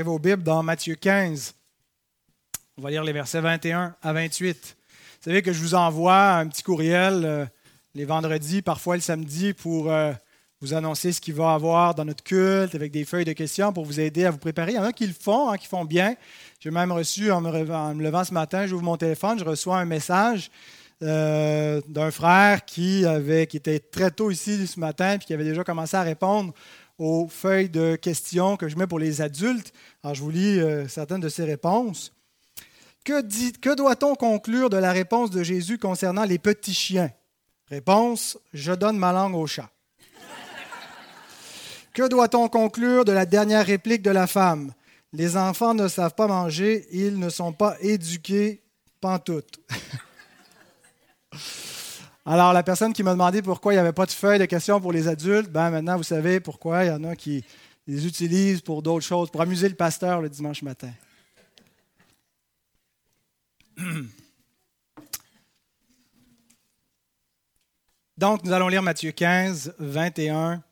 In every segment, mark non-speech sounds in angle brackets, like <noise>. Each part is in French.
vos Bibles dans Matthieu 15. On va lire les versets 21 à 28. Vous savez que je vous envoie un petit courriel euh, les vendredis, parfois le samedi, pour euh, vous annoncer ce qu'il va y avoir dans notre culte avec des feuilles de questions pour vous aider à vous préparer. Il y en a qui le font, hein, qui font bien. J'ai même reçu, en me, levant ce matin, j'ouvre mon téléphone, je reçois un message euh, d'un frère qui, avait, qui était très tôt ici ce matin et qui avait déjà commencé à répondre aux feuilles de questions que je mets pour les adultes. Alors, je vous lis euh, certaines de ces réponses. Que, que doit-on conclure de la réponse de Jésus concernant les petits chiens? Réponse Je donne ma langue au chat. <laughs> que doit-on conclure de la dernière réplique de la femme? Les enfants ne savent pas manger, ils ne sont pas éduqués pantoute. <laughs> Alors, la personne qui m'a demandé pourquoi il n'y avait pas de feuille de questions pour les adultes, ben maintenant, vous savez pourquoi. Il y en a qui les utilisent pour d'autres choses, pour amuser le pasteur le dimanche matin. <clears throat> Donc, nous allons lire Matthieu 15, 21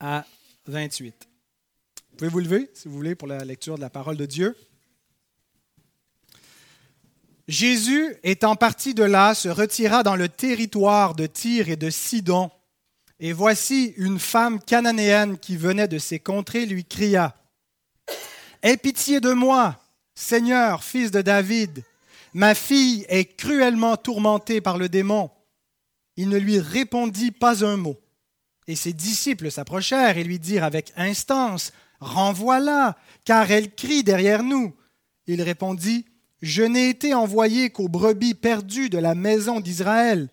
à 28. Vous pouvez vous lever, si vous voulez, pour la lecture de la parole de Dieu? Jésus, étant parti de là, se retira dans le territoire de Tyr et de Sidon. Et voici une femme cananéenne qui venait de ces contrées lui cria Aie pitié de moi, Seigneur, fils de David. Ma fille est cruellement tourmentée par le démon. Il ne lui répondit pas un mot. Et ses disciples s'approchèrent et lui dirent avec instance Renvoie-la, car elle crie derrière nous. Il répondit je n'ai été envoyé qu'aux brebis perdues de la maison d'Israël.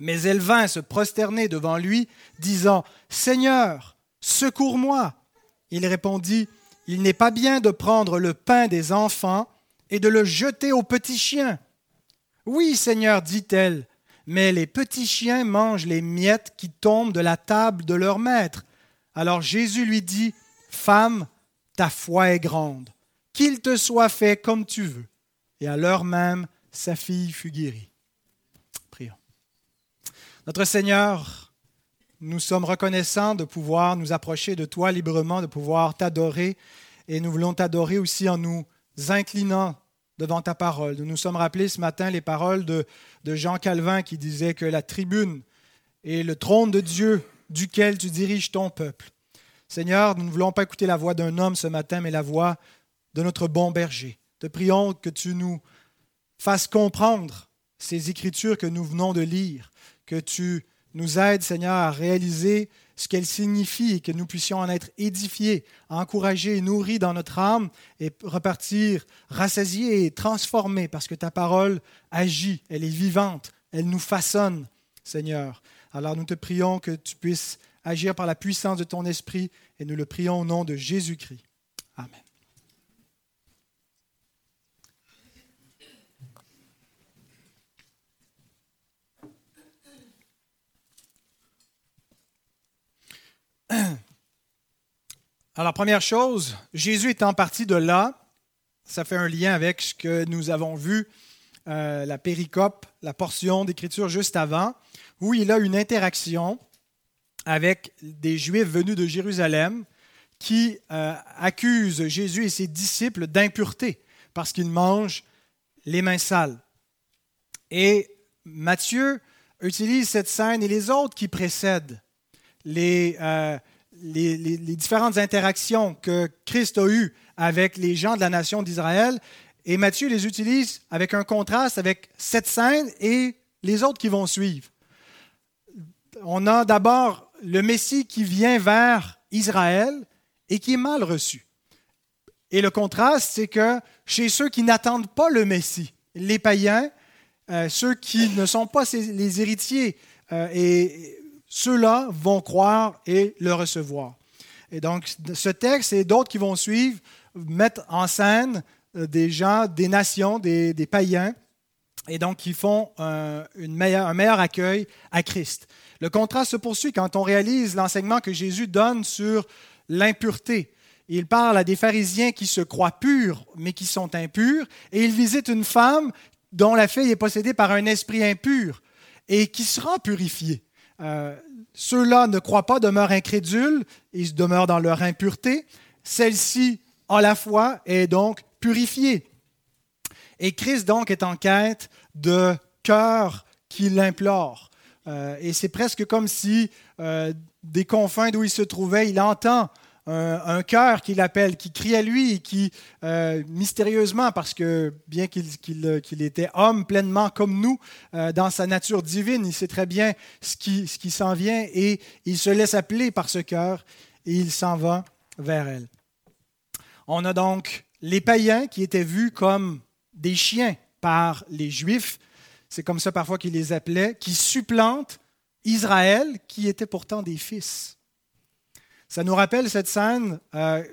Mais elle vint se prosterner devant lui, disant, Seigneur, secours-moi. Il répondit, Il n'est pas bien de prendre le pain des enfants et de le jeter aux petits chiens. Oui, Seigneur, dit-elle, mais les petits chiens mangent les miettes qui tombent de la table de leur maître. Alors Jésus lui dit, Femme, ta foi est grande, qu'il te soit fait comme tu veux et à l'heure même, sa fille fut guérie. Prions. Notre Seigneur, nous sommes reconnaissants de pouvoir nous approcher de toi librement, de pouvoir t'adorer, et nous voulons t'adorer aussi en nous inclinant devant ta parole. Nous nous sommes rappelés ce matin les paroles de, Jean Calvin qui disait que la tribune est le trône de Dieu duquel tu diriges ton peuple. Seigneur, nous ne voulons pas écouter la voix d'un homme ce matin, mais la voix de notre bon berger. Te prions que tu nous fasses comprendre ces écritures que nous venons de lire, que tu nous aides, Seigneur, à réaliser ce qu'elles signifient et que nous puissions en être édifiés, encouragés et nourris dans notre âme et repartir rassasiés et transformés parce que ta parole agit, elle est vivante, elle nous façonne, Seigneur. Alors nous te prions que tu puisses agir par la puissance de ton esprit et nous le prions au nom de Jésus-Christ. Amen. <clears throat> Alors, première chose, Jésus étant parti de là, ça fait un lien avec ce que nous avons vu, euh, la péricope, la portion d'écriture juste avant, où il a une interaction avec des Juifs venus de Jérusalem qui euh, accusent Jésus et ses disciples d'impureté parce qu'ils mangent les mains sales. Et Matthieu utilise cette scène et les autres qui précèdent euh, les, les, différentes interactions que Christ a eues avec les gens de la nation d'Israël. Et Matthieu les utilise avec un contraste avec cette scène et les autres qui vont suivre. On a d'abord le Messie qui vient vers Israël et qui est mal reçu. Et le contraste, c'est que chez ceux qui n'attendent pas le Messie, les païens, euh, ceux qui ne sont pas les héritiers euh, et ceux-là vont croire et le recevoir. Et donc, ce texte et d'autres qui vont suivre mettent en scène euh, des gens, des nations, des, païens, et donc qui font un, une meilleure, un meilleur accueil à Christ. Le contraste se poursuit quand on réalise l'enseignement que Jésus donne sur l'impureté. Il parle à des pharisiens qui se croient purs, mais qui sont impurs, et il visite une femme dont la fille est possédée par un esprit impur et qui sera purifiée. Euh, ceux-là ne croient pas, demeurent incrédules, ils demeurent dans leur impureté. Celle-ci a la foi est donc purifié. Et Christ donc est en quête de cœur qui l'implore. Euh, et c'est presque comme si euh, des confins d'où il se trouvait, il entend un, cœur qui l'appelle, qui crie à lui, et qui euh, mystérieusement, parce que bien qu'il était homme pleinement comme nous, dans sa nature divine, il sait très bien ce qui, ce qui s'en vient et il se laisse appeler par ce cœur et il s'en va vers elle. On a donc les païens qui étaient vus comme des chiens par les Juifs, c'est comme ça parfois qu'ils les appelaient, qui supplantent Israël, qui était pourtant des fils. Ça nous rappelle cette scène, euh,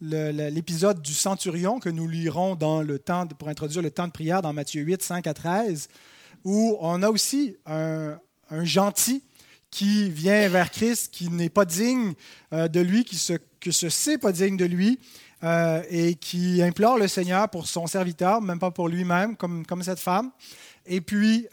l'épisode du centurion que nous lirons dans le temps pour introduire le temps de prière dans Matthieu 8, 5 à 13, où on a aussi un, gentil qui vient vers Christ, qui n'est pas digne euh, de lui, qui se, se sait pas digne de lui, euh, et qui implore le Seigneur pour son serviteur, même pas pour lui-même, comme, comme cette femme. Et puis,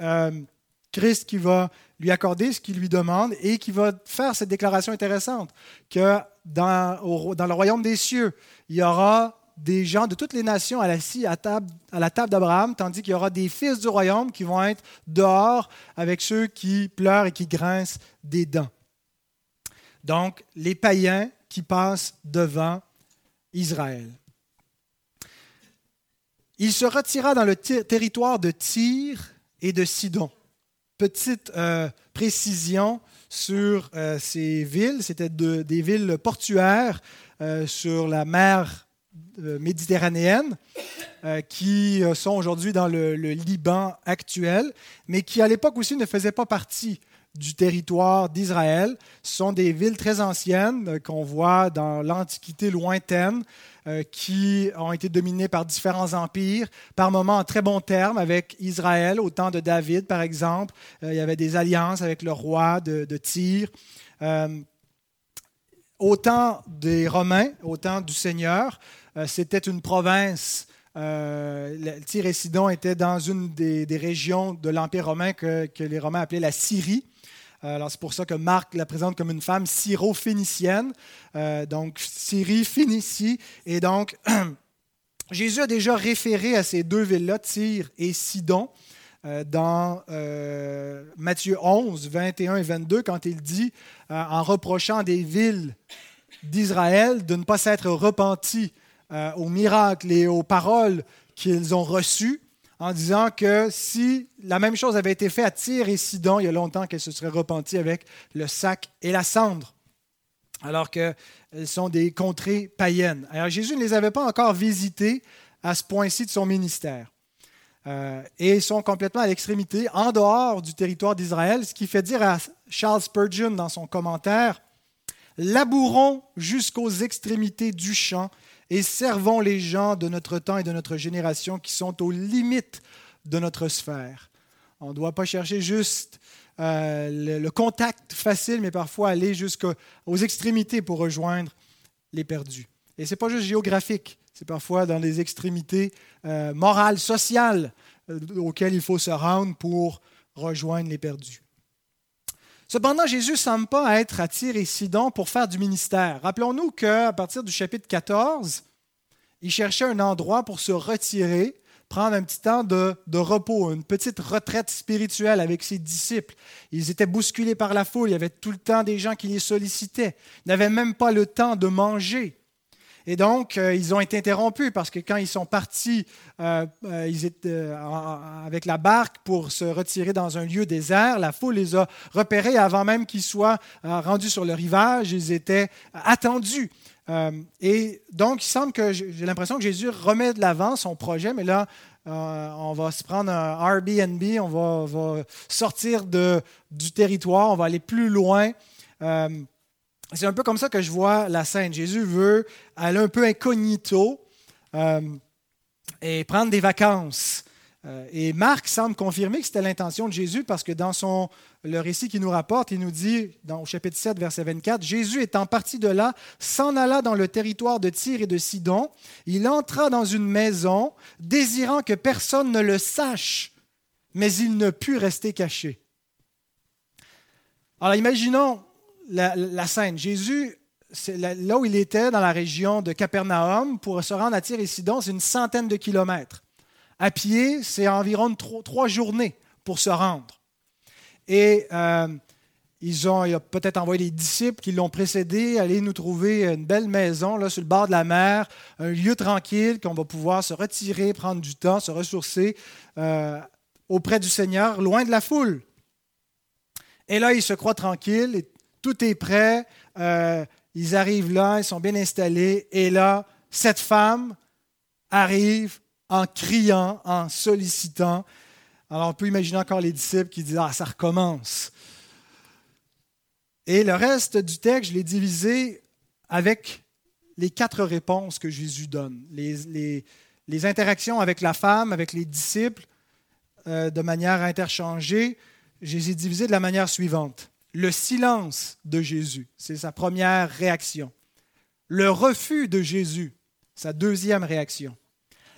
Christ qui va lui accorder ce qu'il lui demande et qui va faire cette déclaration intéressante, que dans, le royaume des cieux, il y aura des gens de toutes les nations à, table, à la table d'Abraham, tandis qu'il y aura des fils du royaume qui vont être dehors avec ceux qui pleurent et qui grincent des dents. Donc, les païens qui passent devant Israël. Il se retira dans le territoire de Tyr et de Sidon. Petite euh, précision sur euh, ces villes, c'était des villes portuaires euh, sur la mer méditerranéenne qui sont aujourd'hui dans le, le, Liban actuel, mais qui à l'époque aussi ne faisaient pas partie du territoire d'Israël. Ce sont des villes très anciennes qu'on voit dans l'Antiquité lointaine, euh, qui ont été dominées par différents empires, par moments en très bons termes avec Israël, au temps de David par exemple. Euh, il y avait des alliances avec le roi de, de Tyr. au temps des Romains, au temps du Seigneur, c'était une province Tyr et Sidon étaient dans une des, régions de l'Empire romain que, les Romains appelaient la Syrie. Euh, alors, c'est pour ça que Marc la présente comme une femme syro-phénicienne. Euh, donc, Syrie, Phénicie. Et donc, <clears throat> Jésus a déjà référé à ces deux villes-là, Tyr et Sidon, euh, dans Matthieu 11, 21 et 22, quand il dit, en reprochant des villes d'Israël de ne pas s'être repentis aux miracles et aux paroles qu'ils ont reçues, en disant que si la même chose avait été faite à Tyr et Sidon, il y a longtemps qu'elles se seraient repenties avec le sac et la cendre, alors qu'elles sont des contrées païennes. Alors Jésus ne les avait pas encore visitées à ce point-ci de son ministère. Euh, et ils sont complètement à l'extrémité, en dehors du territoire d'Israël, ce qui fait dire à Charles Spurgeon dans son commentaire, Labourons jusqu'aux extrémités du champ et servons les gens de notre temps et de notre génération qui sont aux limites de notre sphère. On ne doit pas chercher juste euh, le, contact facile, mais parfois aller jusqu'aux extrémités pour rejoindre les perdus. Et ce n'est pas juste géographique, c'est parfois dans les extrémités euh, morales, sociales euh, auxquelles il faut se rendre pour rejoindre les perdus. Cependant, Jésus ne semble pas être à Sidon pour faire du ministère. Rappelons-nous qu'à partir du chapitre 14, il cherchait un endroit pour se retirer, prendre un petit temps de, repos, une petite retraite spirituelle avec ses disciples. Ils étaient bousculés par la foule, il y avait tout le temps des gens qui les sollicitaient. Ils n'avaient même pas le temps de manger. Et donc, euh, ils ont été interrompus parce que quand ils sont partis euh, euh, avec la barque pour se retirer dans un lieu désert, la foule les a repérés avant même qu'ils soient rendus sur le rivage. Ils étaient attendus. et donc, il semble que j'ai l'impression que Jésus remet de l'avant son projet, mais là, on va se prendre un Airbnb, on va, va sortir de, du territoire, on va aller plus loin. C'est un peu comme ça que je vois la scène. Jésus veut aller un peu incognito euh, et prendre des vacances. Euh, et Marc semble confirmer que c'était l'intention de Jésus parce que dans son, le récit qu'il nous rapporte, il nous dit, dans, au chapitre 7, verset 24, Jésus étant parti de là, s'en alla dans le territoire de Tyr et de Sidon. Il entra dans une maison, désirant que personne ne le sache, mais il ne put rester caché. Alors imaginons la, scène. Jésus là où il était, dans la région de Capernaum, pour se rendre à Tyr et Sidon, c'est une centaine de kilomètres. À pied, c'est environ trois, journées pour se rendre. Et euh, ils ont peut-être envoyé des disciples qui l'ont précédé, aller nous trouver une belle maison là, sur le bord de la mer, un lieu tranquille qu'on va pouvoir se retirer, prendre du temps, se ressourcer euh, auprès du Seigneur, loin de la foule. Et là, ils se croient tranquilles, et tout est prêt, euh, ils arrivent là, ils sont bien installés, et là, cette femme arrive en criant, en sollicitant. Alors on peut imaginer encore les disciples qui disent, ah, ça recommence. Et le reste du texte, je l'ai divisé avec les quatre réponses que Jésus donne. Les, interactions avec la femme, avec les disciples, euh, de manière interchangée, je les ai divisées de la manière suivante. Le silence de Jésus, c'est sa première réaction. Le refus de Jésus, sa deuxième réaction.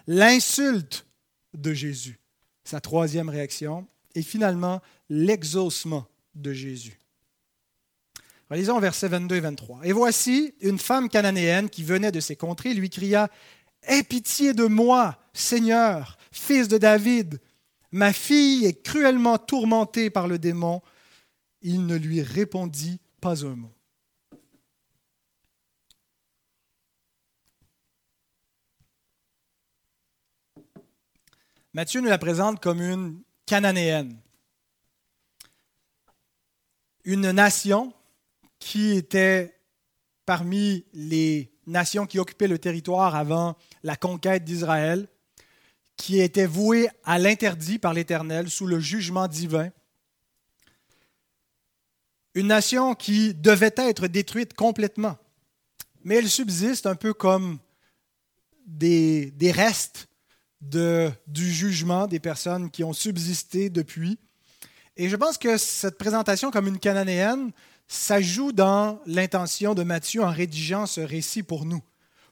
L'insulte de Jésus, sa troisième réaction. Et finalement, l'exaucement de Jésus. Lisons versets 22 et 23. Et voici, une femme cananéenne qui venait de ces contrées lui cria Aie pitié de moi, Seigneur, fils de David. Ma fille est cruellement tourmentée par le démon. Il ne lui répondit pas un mot. Matthieu nous la présente comme une cananéenne, une nation qui était parmi les nations qui occupaient le territoire avant la conquête d'Israël, qui était vouée à l'interdit par l'Éternel sous le jugement divin. Une nation qui devait être détruite complètement. Mais elle subsiste un peu comme des, restes du jugement des personnes qui ont subsisté depuis. Et je pense que cette présentation comme une cananéenne ça joue dans l'intention de Matthieu en rédigeant ce récit pour nous,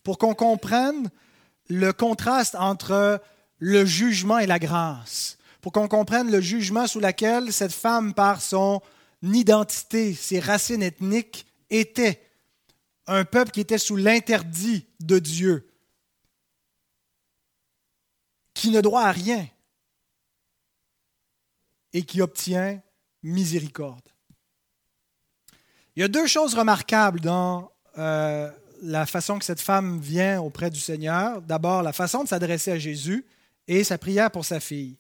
pour qu'on comprenne le contraste entre le jugement et la grâce, pour qu'on comprenne le jugement sous lequel cette femme, par son identité, ses racines ethniques, était un peuple qui était sous l'interdit de Dieu, qui ne doit à rien et qui obtient miséricorde. Il y a deux choses remarquables dans euh, la façon que cette femme vient auprès du Seigneur. D'abord, la façon de s'adresser à Jésus et sa prière pour sa fille.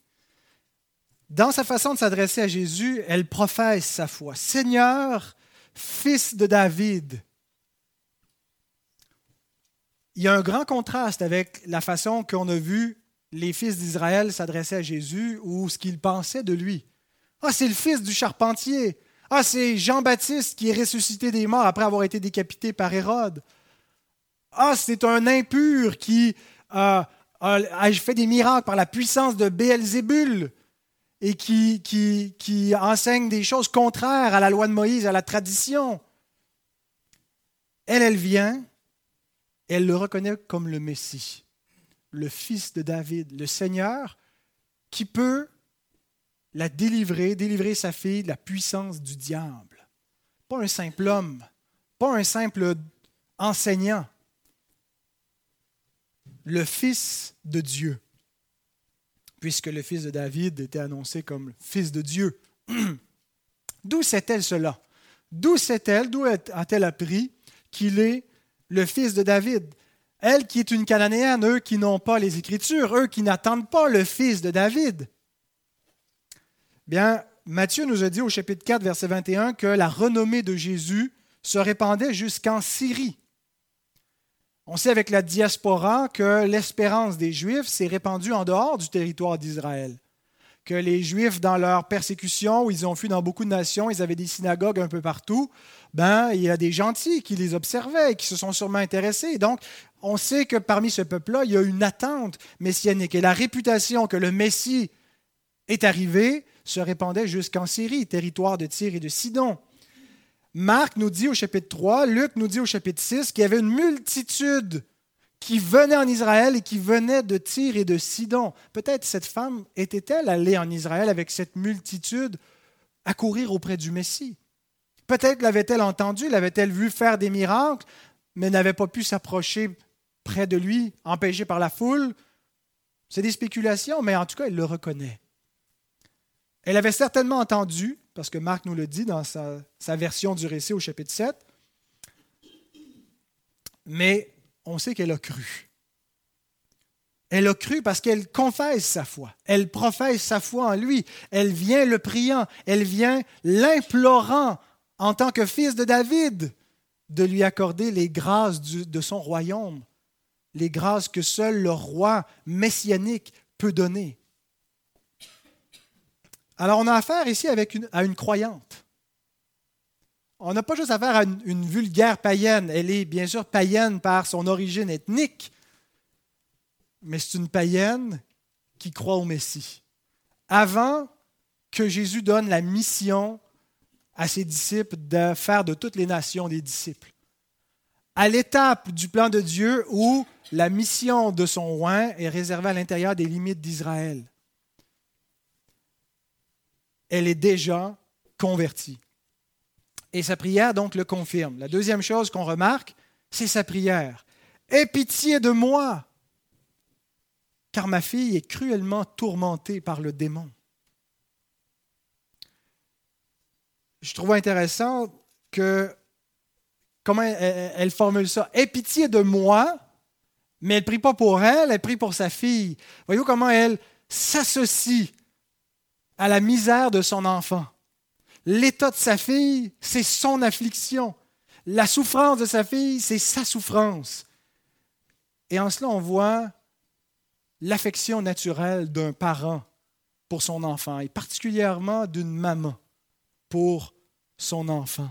Dans sa façon de s'adresser à Jésus, elle professe sa foi. Seigneur, fils de David. Il y a un grand contraste avec la façon qu'on a vu les fils d'Israël s'adresser à Jésus ou ce qu'ils pensaient de lui. Ah, c'est le fils du charpentier. Ah, c'est Jean-Baptiste qui est ressuscité des morts après avoir été décapité par Hérode. Ah, c'est un impur qui euh, a, fait des miracles par la puissance de Béelzébul et qui, enseigne des choses contraires à la loi de Moïse, à la tradition. Elle, elle vient, elle le reconnaît comme le Messie, le fils de David, le Seigneur qui peut la délivrer, délivrer sa fille de la puissance du diable. Pas un simple homme, pas un simple enseignant. Le Fils de Dieu, puisque le Fils de David était annoncé comme Fils de Dieu. <clears throat> D'où sait-elle cela? D'où sait-elle, d'où a-t-elle appris qu'il est le Fils de David? Elle qui est une Cananéenne, eux qui n'ont pas les Écritures, eux qui n'attendent pas le Fils de David. Bien, Matthieu nous a dit au chapitre 4, verset 21, que la renommée de Jésus se répandait jusqu'en Syrie. On sait avec la diaspora que l'espérance des Juifs s'est répandue en dehors du territoire d'Israël. Que les Juifs, dans leur persécution, où ils ont fui dans beaucoup de nations, ils avaient des synagogues un peu partout, ben, il y a des gentils qui les observaient et qui se sont sûrement intéressés. Donc, on sait que parmi ce peuple-là, il y a une attente messianique. Et la réputation que le Messie est arrivé se répandait jusqu'en Syrie, territoire de Tyr et de Sidon. Marc nous dit au chapitre 3, Luc nous dit au chapitre 6 qu'il y avait une multitude qui venait en Israël et qui venait de Tyr et de Sidon. Peut-être cette femme était-elle allée en Israël avec cette multitude à courir auprès du Messie. Peut-être l'avait-elle entendu, l'avait-elle vu faire des miracles, mais n'avait pas pu s'approcher près de lui, empêché par la foule. C'est des spéculations, mais en tout cas, elle le reconnaît. Elle avait certainement entendu, parce que Marc nous le dit dans sa, version du récit au chapitre 7, mais on sait qu'elle a cru. Elle a cru parce qu'elle confesse sa foi. Elle professe sa foi en lui. Elle vient le priant. Elle vient l'implorant en tant que fils de David de lui accorder les grâces de son royaume, les grâces que seul le roi messianique peut donner. Alors on a affaire ici une, à une croyante. On n'a pas juste affaire à une, vulgaire païenne. Elle est bien sûr païenne par son origine ethnique, mais c'est une païenne qui croit au Messie. Avant que Jésus donne la mission à ses disciples de faire de toutes les nations des disciples. À l'étape du plan de Dieu où la mission de son roi est réservée à l'intérieur des limites d'Israël. Elle est déjà convertie. Et sa prière donc le confirme. La deuxième chose qu'on remarque, c'est sa prière. Aie pitié de moi, car ma fille est cruellement tourmentée par le démon. Je trouve intéressant que comment elle, formule ça. Aie pitié de moi, mais elle ne prie pas pour elle, elle prie pour sa fille. Voyez-vous comment elle s'associe à la misère de son enfant. L'état de sa fille, c'est son affliction. La souffrance de sa fille, c'est sa souffrance. Et en cela, on voit l'affection naturelle d'un parent pour son enfant, et particulièrement d'une maman pour son enfant.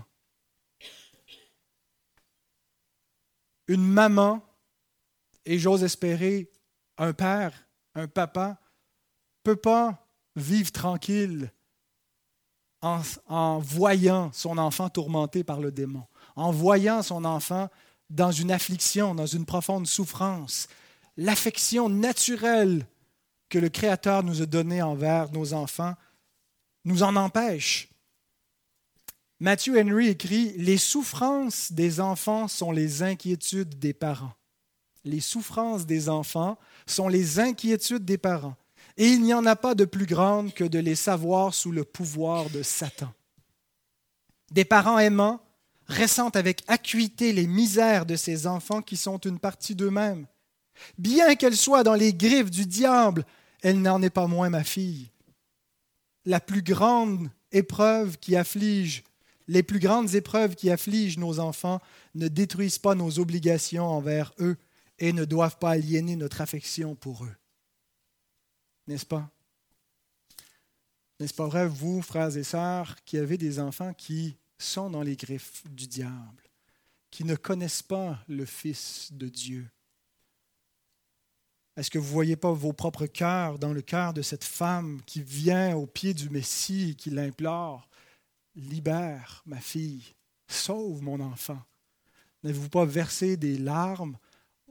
Une maman, et j'ose espérer un père, un papa, peut pas vivre tranquille en, voyant son enfant tourmenté par le démon, en voyant son enfant dans une affliction, dans une profonde souffrance. L'affection naturelle que le Créateur nous a donnée envers nos enfants nous en empêche. Matthew Henry écrit Les souffrances des enfants sont les inquiétudes des parents. Les souffrances des enfants sont les inquiétudes des parents et il n'y en a pas de plus grande que de les savoir sous le pouvoir de Satan. Des parents aimants ressentent avec acuité les misères de ces enfants qui sont une partie d'eux-mêmes. Bien qu'elle soit dans les griffes du diable, elle n'en est pas moins ma fille. La plus grande épreuve qui afflige, les plus grandes épreuves qui affligent nos enfants ne détruisent pas nos obligations envers eux et ne doivent pas aliéner notre affection pour eux. N'est-ce pas? N'est-ce pas vrai, vous, frères et sœurs, qui avez des enfants qui sont dans les griffes du diable, qui ne connaissent pas le Fils de Dieu? Est-ce que vous ne voyez pas vos propres cœurs dans le cœur de cette femme qui vient au pied du Messie et qui l'implore? Libère ma fille, sauve mon enfant. N'avez-vous pas versé des larmes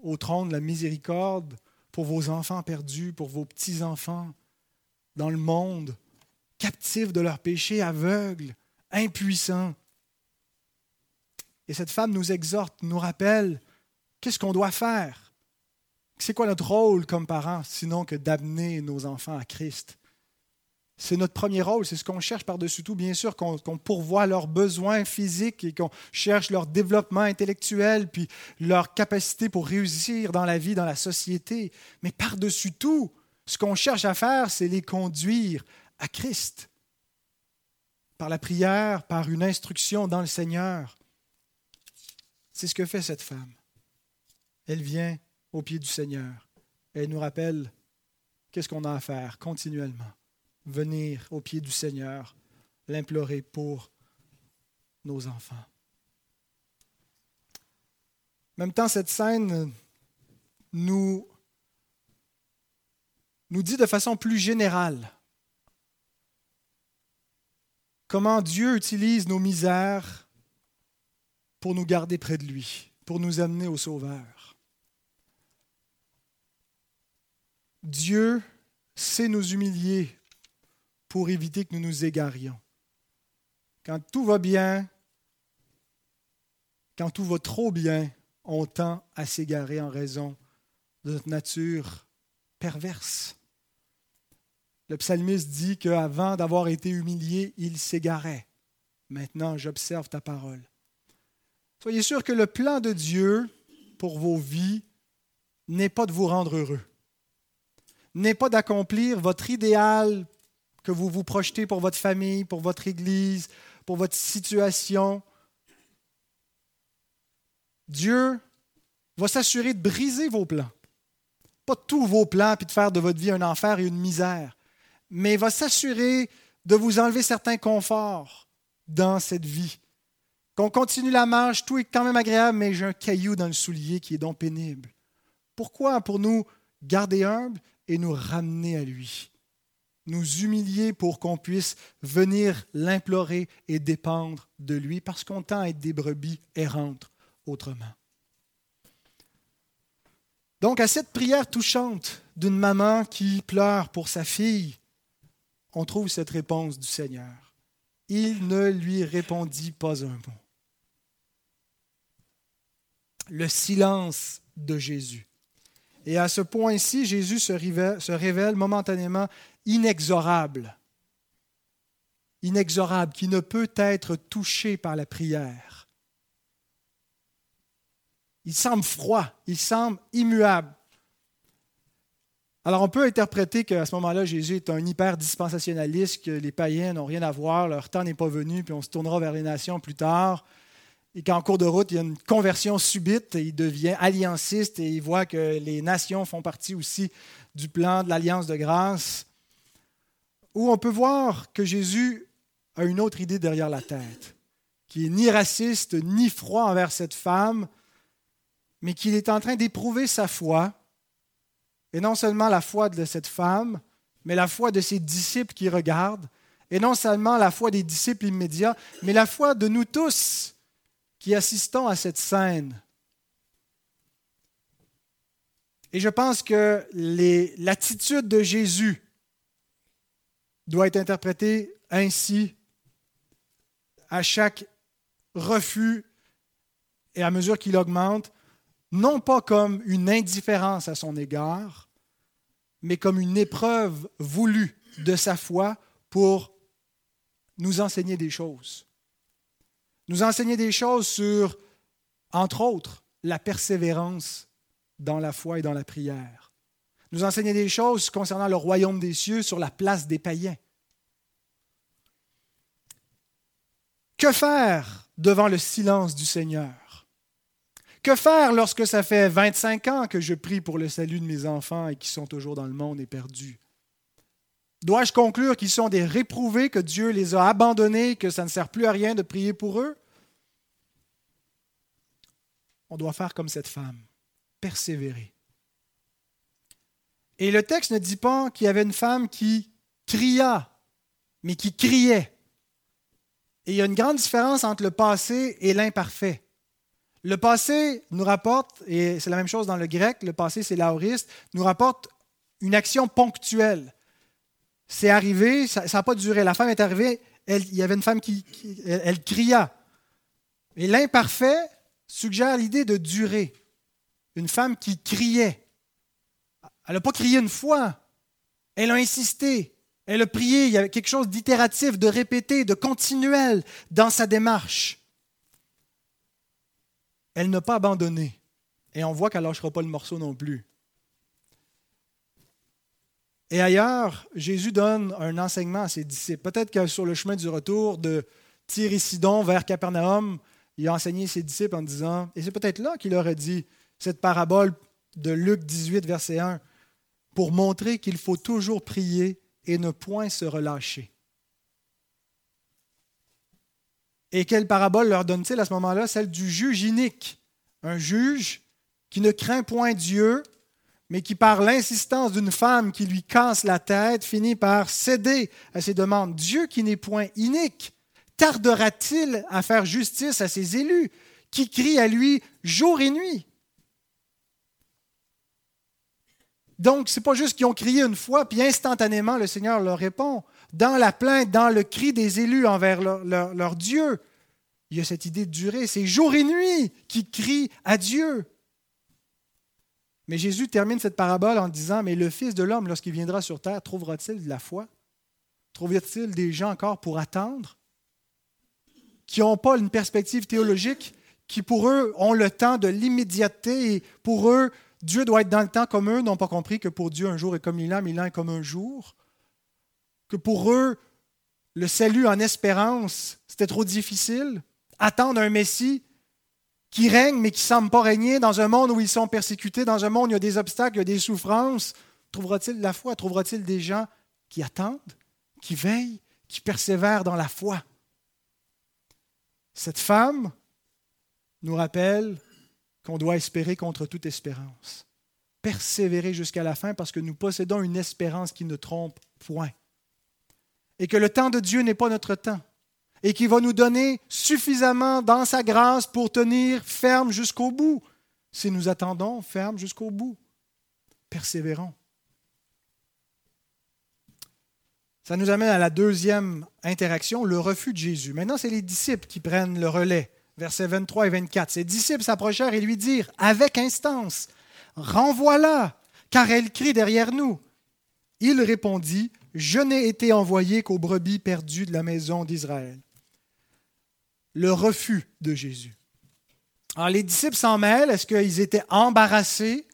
au trône de la miséricorde pour vos enfants perdus, pour vos petits-enfants dans le monde, captifs de leurs péchés, aveugles, impuissants. Et cette femme nous exhorte, nous rappelle qu'est-ce qu'on doit faire. C'est quoi notre rôle comme parents, sinon que d'amener nos enfants à Christ? C'est notre premier rôle, c'est ce qu'on cherche par-dessus tout, bien sûr, qu'on pourvoit leurs besoins physiques et qu'on cherche leur développement intellectuel, puis leur capacité pour réussir dans la vie, dans la société. Mais par-dessus tout, ce qu'on cherche à faire, c'est les conduire à Christ, par la prière, par une instruction dans le Seigneur. C'est ce que fait cette femme. Elle vient au pied du Seigneur. Elle nous rappelle qu'est-ce qu'on a à faire continuellement venir au pied du Seigneur, l'implorer pour nos enfants. En même temps, cette scène nous, nous dit de façon plus générale comment Dieu utilise nos misères pour nous garder près de lui, pour nous amener au Sauveur. Dieu sait nous humilier pour éviter que nous nous égarions. Quand tout va bien, quand tout va trop bien, on tend à s'égarer en raison de notre nature perverse. Le psalmiste dit qu'avant d'avoir été humilié, il s'égarait. Maintenant, j'observe ta parole. Soyez sûr que le plan de Dieu pour vos vies n'est pas de vous rendre heureux, n'est pas d'accomplir votre idéal que vous vous projetez pour votre famille, pour votre Église, pour votre situation. Dieu va s'assurer de briser vos plans. Pas tous vos plans, puis de faire de votre vie un enfer et une misère, mais va s'assurer de vous enlever certains conforts dans cette vie. Qu'on continue la marche, tout est quand même agréable, mais j'ai un caillou dans le soulier qui est donc pénible. Pourquoi Pour nous garder humbles et nous ramener à lui? Nous humilier pour qu'on puisse venir l'implorer et dépendre de lui, parce qu'on tend à être des brebis errantes autrement. Donc à cette prière touchante d'une maman qui pleure pour sa fille, on trouve cette réponse du Seigneur. Il ne lui répondit pas un mot. Le silence de Jésus. Et à ce point-ci, Jésus se révèle, momentanément inexorable, inexorable, qui ne peut être touché par la prière. Il semble froid, il semble immuable. Alors on peut interpréter qu'à ce moment-là, Jésus est un hyper dispensationaliste, que les païens n'ont rien à voir, leur temps n'est pas venu, puis on se tournera vers les nations plus tard. Et qu'en cours de route, il y a une conversion subite, il devient allianciste et il voit que les nations font partie aussi du plan de l'alliance de grâce où on peut voir que Jésus a une autre idée derrière la tête, qui est ni raciste ni froid envers cette femme, mais qu'il est en train d'éprouver sa foi, et non seulement la foi de cette femme, mais la foi de ses disciples qui regardent, et non seulement la foi des disciples immédiats, mais la foi de nous tous qui assistons à cette scène. Et je pense que l'attitude de Jésus doit être interprété ainsi à chaque refus et à mesure qu'il augmente, non pas comme une indifférence à son égard, mais comme une épreuve voulue de sa foi pour nous enseigner des choses. Nous enseigner des choses sur, entre autres, la persévérance dans la foi et dans la prière nous enseigner des choses concernant le royaume des cieux sur la place des païens. Que faire devant le silence du Seigneur? Que faire lorsque ça fait 25 ans que je prie pour le salut de mes enfants et qui sont toujours dans le monde et perdus? Dois-je conclure qu'ils sont des réprouvés, que Dieu les a abandonnés, que ça ne sert plus à rien de prier pour eux? On doit faire comme cette femme, persévérer. Et le texte ne dit pas qu'il y avait une femme qui cria, mais qui criait. Et il y a une grande différence entre le passé et l'imparfait. Le passé nous rapporte, et c'est la même chose dans le grec, le passé c'est l'aoriste, nous rapporte une action ponctuelle. C'est arrivé, ça n'a pas duré. La femme est arrivée, il y avait une femme qui, elle cria. Et l'imparfait suggère l'idée de durée. Une femme qui criait. Elle n'a pas crié une fois. Elle a insisté. Elle a prié. Il y avait quelque chose d'itératif, de répété, de continuel dans sa démarche. Elle n'a pas abandonné. Et on voit qu'elle ne lâchera pas le morceau non plus. Et ailleurs, Jésus donne un enseignement à ses disciples. Peut-être que sur le chemin du retour de Tyr vers Capernaum, il a enseigné ses disciples en disant, et c'est peut-être là qu'il leur a dit cette parabole de Luc 18, verset 1 pour montrer qu'il faut toujours prier et ne point se relâcher. Et quelle parabole leur donne-t-il à ce moment-là? Celle du juge inique. Un juge qui ne craint point Dieu, mais qui, par l'insistance d'une femme qui lui casse la tête, finit par céder à ses demandes. Dieu qui n'est point inique, tardera-t-il à faire justice à ses élus, qui crient à lui jour et nuit? Donc, ce n'est pas juste qu'ils ont crié une fois, puis instantanément, le Seigneur leur répond. Dans la plainte, dans le cri des élus envers leur, Dieu, il y a cette idée de durée. C'est jour et nuit qui crient à Dieu. Mais Jésus termine cette parabole en disant, mais le Fils de l'homme, lorsqu'il viendra sur terre, trouvera-t-il de la foi? Trouvera-t-il des gens encore pour attendre? Qui n'ont pas une perspective théologique, qui pour eux ont le temps de l'immédiateté et pour eux, Dieu doit être dans le temps comme eux, n'ont pas compris que pour Dieu, un jour est comme mille ans, mille est comme un jour. Que pour eux, le salut en espérance, c'était trop difficile. Attendre un Messie qui règne mais qui ne semble pas régner dans un monde où ils sont persécutés, dans un monde où il y a des obstacles, il des souffrances. Trouvera-t-il la foi? Trouvera-t-il des gens qui attendent, qui veillent, qui persévèrent dans la foi? Cette femme nous rappelle qu'on doit espérer contre toute espérance. Persévérer jusqu'à la fin parce que nous possédons une espérance qui ne trompe point. Et que le temps de Dieu n'est pas notre temps et qui va nous donner suffisamment dans sa grâce pour tenir ferme jusqu'au bout. Si nous attendons ferme jusqu'au bout, persévérons. Ça nous amène à la deuxième interaction, le refus de Jésus. Maintenant, c'est les disciples qui prennent le relais. Versets 23 et 24. Ses disciples s'approchèrent et lui dirent, avec instance, renvoie-la, car elle crie derrière nous. Il répondit, Je n'ai été envoyé qu'aux brebis perdues de la maison d'Israël le refus de Jésus. Alors, les disciples s'en mêlent. Est-ce qu'ils étaient embarrassés?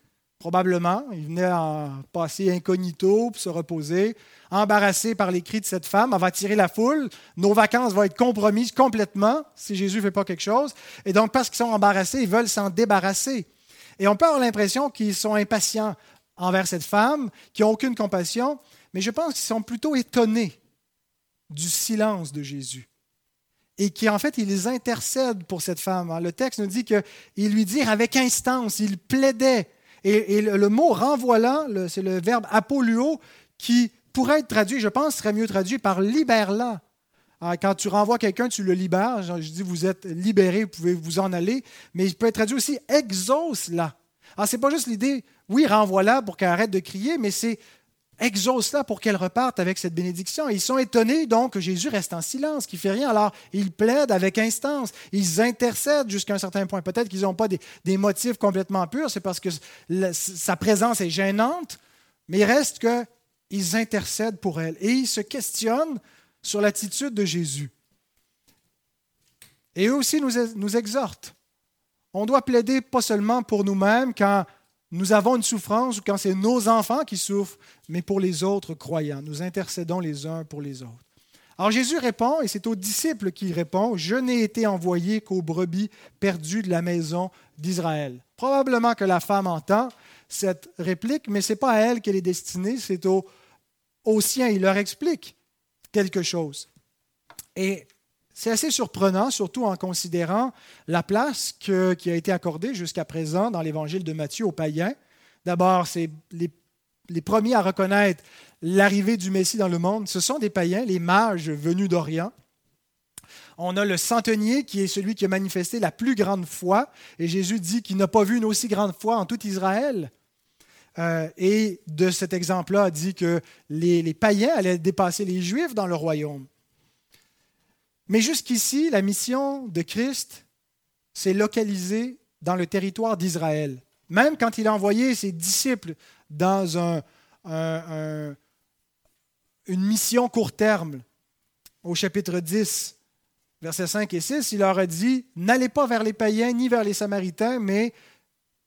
Probablement. Ils venaient en passer incognito pour se reposer, embarrassés par les cris de cette femme. Elle va tirer la foule. Nos vacances vont être compromises complètement si Jésus ne fait pas quelque chose. Et donc, parce qu'ils sont embarrassés, ils veulent s'en débarrasser. Et on peut avoir l'impression qu'ils sont impatients envers cette femme, qui n'ont aucune compassion, mais je pense qu'ils sont plutôt étonnés du silence de Jésus et qui en fait, il les intercède pour cette femme. Le texte nous dit qu'il lui dit avec instance, il plaidait. Et, le, mot renvoie c'est le verbe apoluo qui pourrait être traduit, je pense, serait mieux traduit par libère-la. Quand tu renvoies quelqu'un, tu le libères. Je dis, vous êtes libéré, vous pouvez vous en aller. Mais il peut être traduit aussi exauce-la. Alors, ce n'est pas juste l'idée, oui, renvoie-la pour qu'elle arrête de crier, mais c'est exauce-la pour qu'elle reparte avec cette bénédiction. Ils sont étonnés donc que Jésus reste en silence, qu'il ne fait rien. Alors, ils plaident avec instance, ils intercèdent jusqu'à un certain point. Peut-être qu'ils n'ont pas des, motifs complètement purs, c'est parce que sa présence est gênante, mais il reste qu'ils intercèdent pour elle et ils se questionnent sur l'attitude de Jésus. Et eux aussi nous, nous exhortent. On doit plaider pas seulement pour nous-mêmes quand nous avons une souffrance ou quand c'est nos enfants qui souffrent, mais pour les autres croyants. Nous intercédons les uns pour les autres. Alors Jésus répond, et c'est aux disciples qu'il répond, Je n'ai été envoyé qu'aux brebis perdues de la maison d'Israël. Probablement que la femme entend cette réplique, mais ce n'est pas à elle qu'elle est destinée, c'est aux, aux siens. Il leur explique quelque chose. Et c'est assez surprenant, surtout en considérant la place qui a été accordée jusqu'à présent dans l'évangile de Matthieu aux païens. D'abord, c'est les, premiers à reconnaître l'arrivée du Messie dans le monde. Ce sont des païens, les mages venus d'Orient. On a le centenier qui est celui qui a manifesté la plus grande foi. Et Jésus dit qu'il n'a pas vu une aussi grande foi en tout Israël. Euh, et de cet exemple-là, dit que les païens allaient dépasser les Juifs dans le royaume. Mais jusqu'ici, la mission de Christ s'est localisée dans le territoire d'Israël. Même quand il a envoyé ses disciples dans une mission court terme, au chapitre 10, versets 5 et 6, il leur a dit, N'allez pas vers les païens ni vers les Samaritains, mais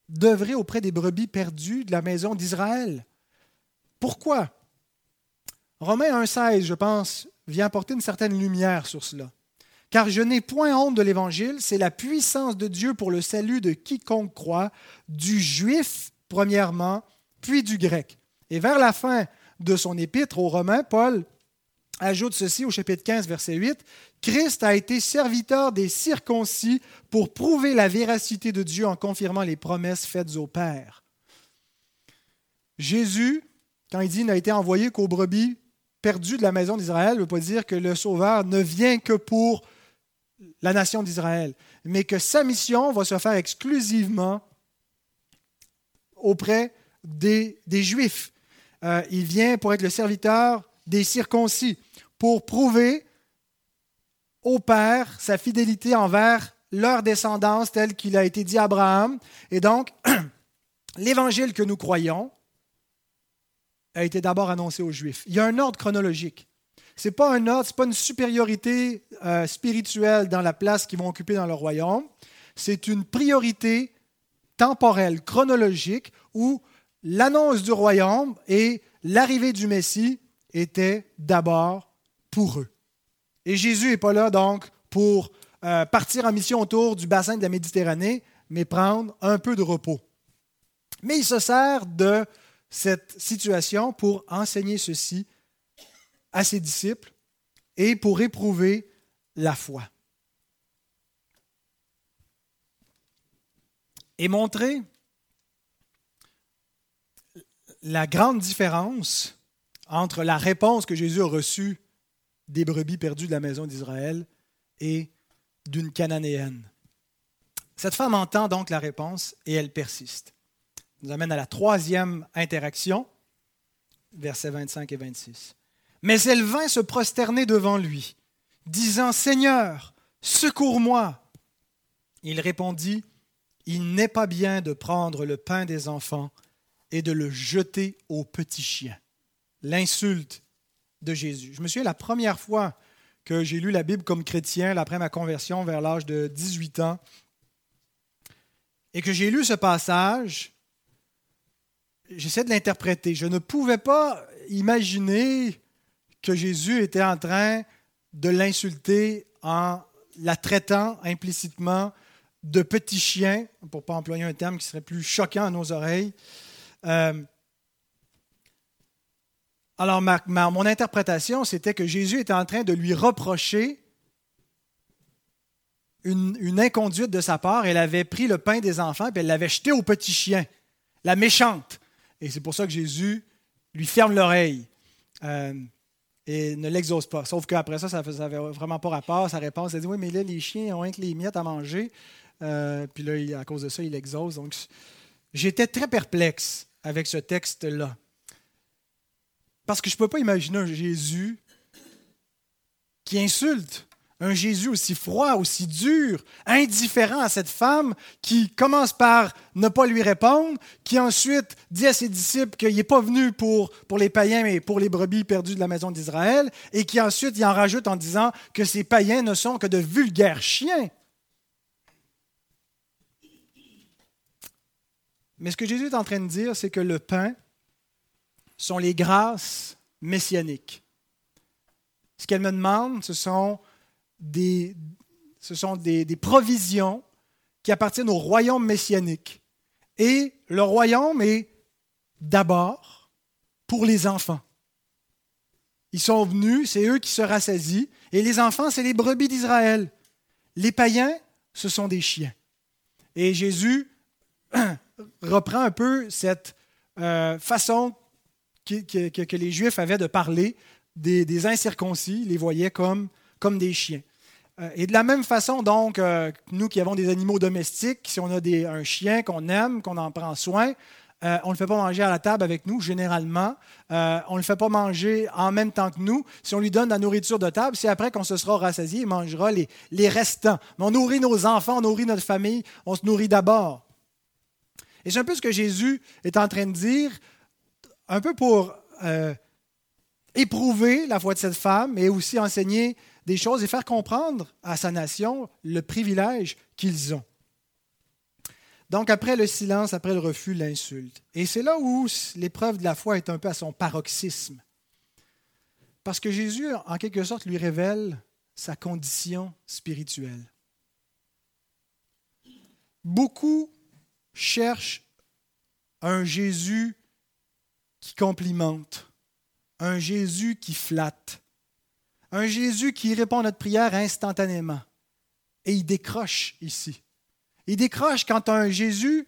devrez auprès des brebis perdues de la maison d'Israël. Pourquoi? Romains 1,16, je pense, vient apporter une certaine lumière sur cela. Car je n'ai point honte de l'Évangile, c'est la puissance de Dieu pour le salut de quiconque croit, du juif premièrement, puis du grec. Et vers la fin de son épître aux Romains, Paul ajoute ceci au chapitre 15, verset 8, Christ a été serviteur des circoncis pour prouver la véracité de Dieu en confirmant les promesses faites au Père. Jésus, quand il dit n'a été envoyé qu'aux brebis perdu de la maison d'Israël ne veut pas dire que le Sauveur ne vient que pour la nation d'Israël, mais que sa mission va se faire exclusivement auprès des, Juifs. Euh, il vient pour être le serviteur des circoncis, pour prouver opère sa fidélité envers leur descendance telle qu'il a été dit à Abraham. Et donc, <clears throat> l'évangile que nous croyons a été d'abord annoncé aux Juifs. Il y a un ordre chronologique. Ce n'est pas un ordre, ce n'est pas une supériorité euh, spirituelle dans la place qu'ils vont occuper dans le royaume. C'est une priorité temporelle, chronologique, où l'annonce du royaume et l'arrivée du Messie étaient d'abord pour eux. Et Jésus n'est pas là donc pour euh, partir en mission autour du bassin de la Méditerranée, mais prendre un peu de repos. Mais il se sert de cette situation pour enseigner ceci à ses disciples et pour éprouver la foi. Et montrer la grande différence entre la réponse que Jésus a reçue des brebis perdues de la maison d'Israël et d'une cananéenne. Cette femme entend donc la réponse et elle persiste. Nous amène à la troisième interaction, versets 25 et 26. Mais elle vint se prosterner devant lui, disant, Seigneur, secours-moi. Il répondit, Il n'est pas bien de prendre le pain des enfants et de le jeter aux petits chiens. L'insulte de Jésus. Je me souviens la première fois que j'ai lu la Bible comme chrétien, après ma conversion vers l'âge de 18 ans, et que j'ai lu ce passage, j'essaie de l'interpréter. Je ne pouvais pas imaginer que Jésus était en train de l'insulter en la traitant implicitement de petit chien, pour ne pas employer un terme qui serait plus choquant à nos oreilles. Euh, alors, mon interprétation, c'était que Jésus était en train de lui reprocher une, inconduite de sa part. Elle avait pris le pain des enfants et elle l'avait jeté au petit chien, la méchante. Et c'est pour ça que Jésus lui ferme l'oreille euh, et ne l'exauce pas. Sauf qu'après ça, ça n'avait vraiment pas rapport. Sa réponse, elle dit Oui, mais là, les chiens ont rien que les miettes à manger. Euh, puis là, à cause de ça, il l'exauce. Donc, j'étais très perplexe avec ce texte-là. Parce que je ne peux pas imaginer un Jésus qui insulte, un Jésus aussi froid, aussi dur, indifférent à cette femme qui commence par ne pas lui répondre, qui ensuite dit à ses disciples qu'il n'est pas venu pour, pour les païens, mais pour les brebis perdues de la maison d'Israël, et qui ensuite il en rajoute en disant que ces païens ne sont que de vulgaires chiens. Mais ce que Jésus est en train de dire, c'est que le pain sont les grâces messianiques. Ce qu'elle me demande, ce sont des, ce sont des, des provisions qui appartiennent au royaume messianique. Et le royaume est d'abord pour les enfants. Ils sont venus, c'est eux qui se rassasient, et les enfants, c'est les brebis d'Israël. Les païens, ce sont des chiens. Et Jésus <clears throat> reprend un peu cette euh, façon que, les Juifs avaient de parler des, incirconcis, les voyaient comme, comme des chiens. Euh, et de la même façon, donc, euh, nous qui avons des animaux domestiques, si on a un chien qu'on aime, qu'on en prend soin, euh, on ne le fait pas manger à la table avec nous, généralement. on ne le fait pas manger en même temps que nous. Si on lui donne la nourriture de table, c'est après qu'on se sera rassasié, il mangera les, restants. Mais on nourrit nos enfants, on nourrit notre famille, on se nourrit d'abord. Et c'est un peu ce que Jésus est en train de dire un peu pour éprouver la foi de cette femme et aussi enseigner des choses et faire comprendre à sa nation le privilège qu'ils ont. Donc après le silence, après le refus, l'insulte. Et c'est là où l'épreuve de la foi est un peu à son paroxysme. Parce que Jésus, en quelque sorte, lui révèle sa condition spirituelle. Beaucoup cherchent un Jésus qui complimente, un Jésus qui flatte, un Jésus qui répond à notre prière instantanément. Et il décroche ici. Il décroche quand tu as un Jésus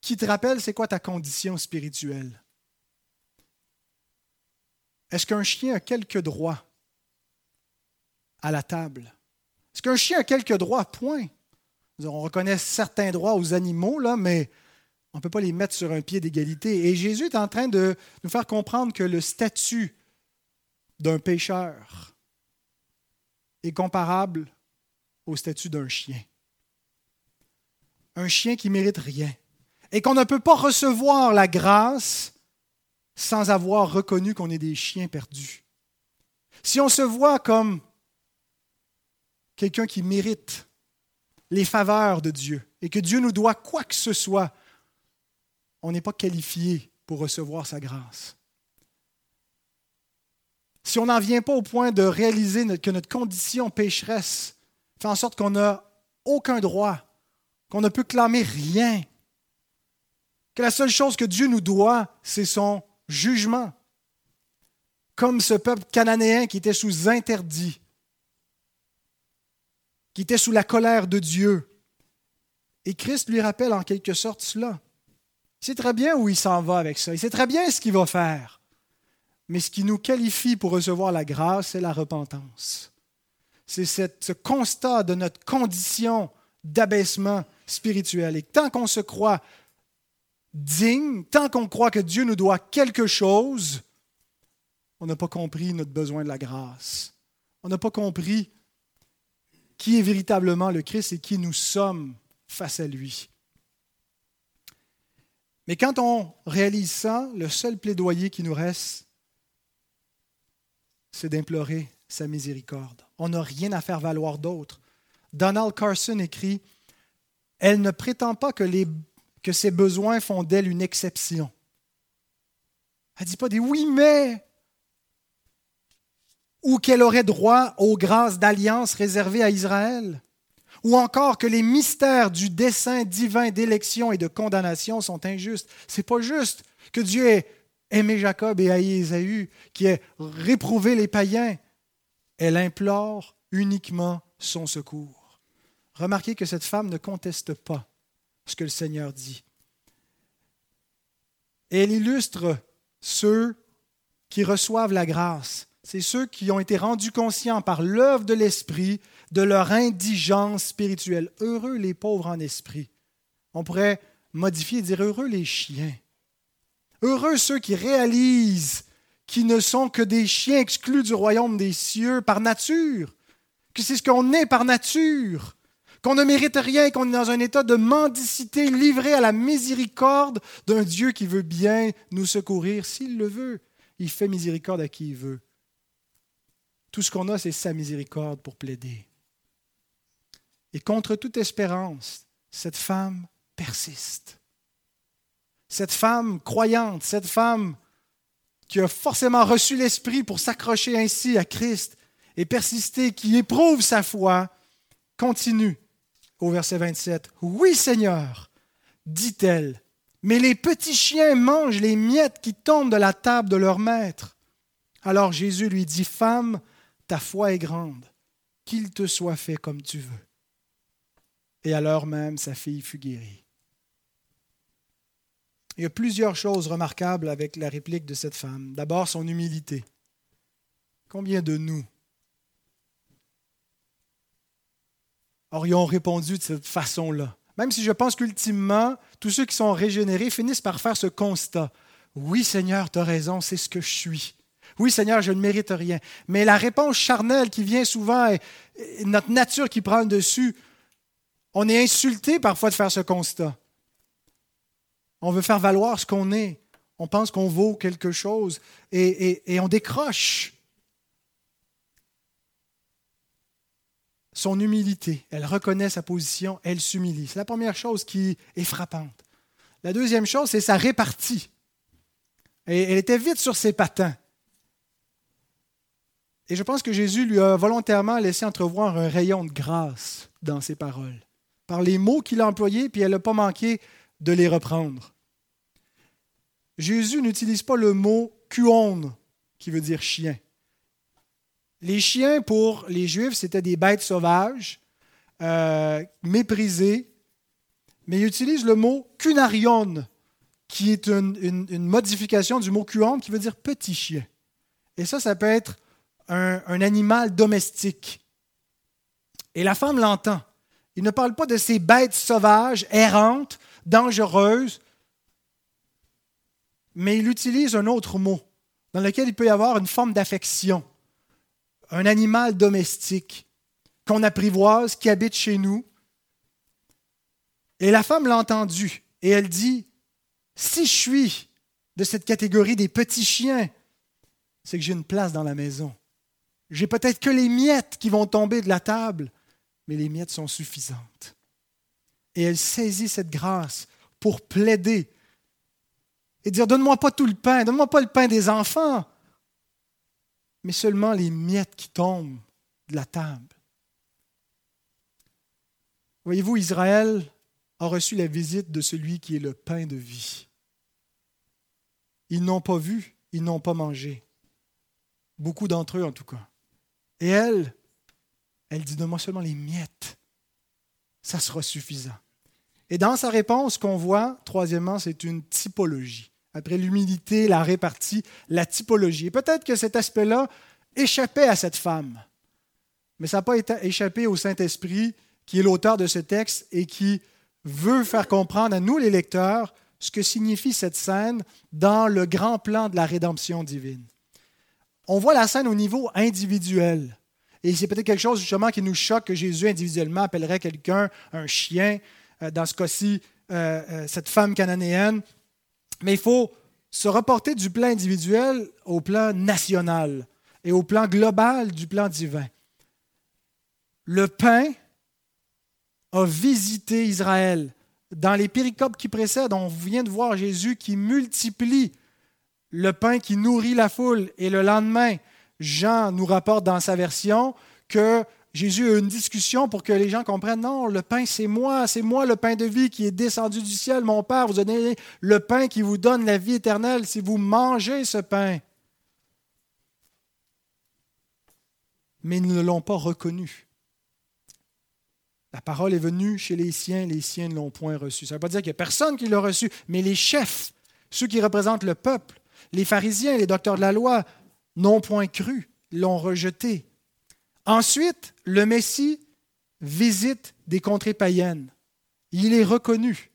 qui te rappelle c'est quoi ta condition spirituelle. Est-ce qu'un chien a quelques droits à la table? Est-ce qu'un chien a quelques droits? Point. On reconnaît certains droits aux animaux, là, mais on ne peut pas les mettre sur un pied d'égalité. Et Jésus est en train de nous faire comprendre que le statut d'un pécheur est comparable au statut d'un chien. Un chien qui mérite rien. Et qu'on ne peut pas recevoir la grâce sans avoir reconnu qu'on est des chiens perdus. Si on se voit comme quelqu'un qui mérite les faveurs de Dieu et que Dieu nous doit quoi que ce soit, on n'est pas qualifié pour recevoir sa grâce. Si on n'en vient pas au point de réaliser que notre condition pécheresse fait en sorte qu'on n'a aucun droit, qu'on ne peut clamer rien, que la seule chose que Dieu nous doit, c'est son jugement, comme ce peuple cananéen qui était sous interdit, qui était sous la colère de Dieu. Et Christ lui rappelle en quelque sorte cela. Il sait très bien où il s'en va avec ça. Il sait très bien ce qu'il va faire. Mais ce qui nous qualifie pour recevoir la grâce, c'est la repentance. C'est ce constat de notre condition d'abaissement spirituel. Et tant qu'on se croit digne, tant qu'on croit que Dieu nous doit quelque chose, on n'a pas compris notre besoin de la grâce. On n'a pas compris qui est véritablement le Christ et qui nous sommes face à lui. Mais quand on réalise ça, le seul plaidoyer qui nous reste, c'est d'implorer sa miséricorde. On n'a rien à faire valoir d'autre. Donald Carson écrit Elle ne prétend pas que, ses besoins font d'elle une exception. Elle ne dit pas des oui, mais ou qu'elle aurait droit aux grâces d'alliance réservées à Israël ou encore que les mystères du dessein divin d'élection et de condamnation sont injustes. C'est pas juste que Dieu ait aimé Jacob et haï Ésaü, qui ait réprouvé les païens. Elle implore uniquement son secours. Remarquez que cette femme ne conteste pas ce que le Seigneur dit. Elle illustre ceux qui reçoivent la grâce. C'est ceux qui ont été rendus conscients par l'œuvre de l'Esprit de leur indigence spirituelle. Heureux les pauvres en esprit. On pourrait modifier et dire heureux les chiens. Heureux ceux qui réalisent qu'ils ne sont que des chiens exclus du royaume des cieux par nature, que c'est ce qu'on est par nature, qu'on ne mérite rien, qu'on est dans un état de mendicité livré à la miséricorde d'un Dieu qui veut bien nous secourir s'il le veut. Il fait miséricorde à qui il veut. Tout ce qu'on a, c'est sa miséricorde pour plaider. Et contre toute espérance, cette femme persiste. Cette femme croyante, cette femme qui a forcément reçu l'Esprit pour s'accrocher ainsi à Christ et persister, qui éprouve sa foi, continue au verset 27. Oui Seigneur, dit-elle, mais les petits chiens mangent les miettes qui tombent de la table de leur maître. Alors Jésus lui dit, Femme, ta foi est grande, qu'il te soit fait comme tu veux et l'heure même, sa fille fut guérie. Il y a plusieurs choses remarquables avec la réplique de cette femme. D'abord, son humilité. Combien de nous aurions répondu de cette façon-là? Même si je pense qu'ultimement, tous ceux qui sont régénérés finissent par faire ce constat. Oui, Seigneur, tu as raison, c'est ce que je suis. Oui, Seigneur, je ne mérite rien. Mais la réponse charnelle qui vient souvent, notre nature qui prend le dessus, on est insulté parfois de faire ce constat. On veut faire valoir ce qu'on est. On pense qu'on vaut quelque chose et, on décroche. Son humilité, elle reconnaît sa position, elle s'humilie. C'est la première chose qui est frappante. La deuxième chose, c'est sa répartie. Elle était vite sur ses patins. Et je pense que Jésus lui a volontairement laissé entrevoir un rayon de grâce dans ses paroles par les mots qu'il a employés, puis elle n'a pas manqué de les reprendre. Jésus n'utilise pas le mot kuon, qui veut dire chien. Les chiens, pour les Juifs, c'était des bêtes sauvages, euh, méprisées, mais il utilise le mot kunarion, qui est une, modification du mot kuon, qui veut dire petit chien. Et ça, ça peut être un, un animal domestique. Et la femme l'entend. Il ne parle pas de ces bêtes sauvages, errantes, dangereuses, mais il utilise un autre mot dans lequel il peut y avoir une forme d'affection. Un animal domestique, qu'on apprivoise, qui habite chez nous. Et la femme l'a entendu et elle dit, si je suis de cette catégorie des petits chiens, c'est que j'ai une place dans la maison. J'ai peut-être que les miettes qui vont tomber de la table, mais les miettes sont suffisantes. Et elle saisit cette grâce pour plaider et dire, donne-moi pas tout le pain, donne-moi pas le pain des enfants, mais seulement les miettes qui tombent de la table. Voyez-vous, Israël a reçu la visite de celui qui est le pain de vie. Ils n'ont pas vu, ils n'ont pas mangé. Beaucoup d'entre eux, en tout cas. Et elle, elle dit, donne-moi seulement les miettes. Ça sera suffisant. Et dans sa réponse, qu'on voit, troisièmement, c'est une typologie. Après l'humilité, la répartie, la typologie. Et peut-être que cet aspect-là échappait à cette femme. Mais ça n'a pas échappé au Saint-Esprit, qui est l'auteur de ce texte et qui veut faire comprendre à nous, les lecteurs, ce que signifie cette scène dans le grand plan de la rédemption divine. On voit la scène au niveau individuel. Et c'est peut-être quelque chose justement qui nous choque que Jésus individuellement appellerait quelqu'un un chien, euh, dans ce cas-ci, euh, euh, cette femme cananéenne. Mais il faut se reporter du plan individuel au plan national et au plan global du plan divin. Le pain a visité Israël. Dans les péricopes qui précèdent, on vient de voir Jésus qui multiplie le pain qui nourrit la foule. Et le lendemain, Jean nous rapporte dans sa version que Jésus a une discussion pour que les gens comprennent, non, le pain c'est moi, c'est moi le pain de vie qui est descendu du ciel. Mon Père vous a donné le pain qui vous donne la vie éternelle si vous mangez ce pain. Mais ils ne l'ont pas reconnu. La parole est venue chez les siens, les siens ne l'ont point reçu. Ça ne veut pas dire qu'il n'y a personne qui l'a reçu, mais les chefs, ceux qui représentent le peuple, les pharisiens, les docteurs de la loi, n'ont point cru, l'ont rejeté. Ensuite, le Messie visite des contrées païennes. Il est reconnu.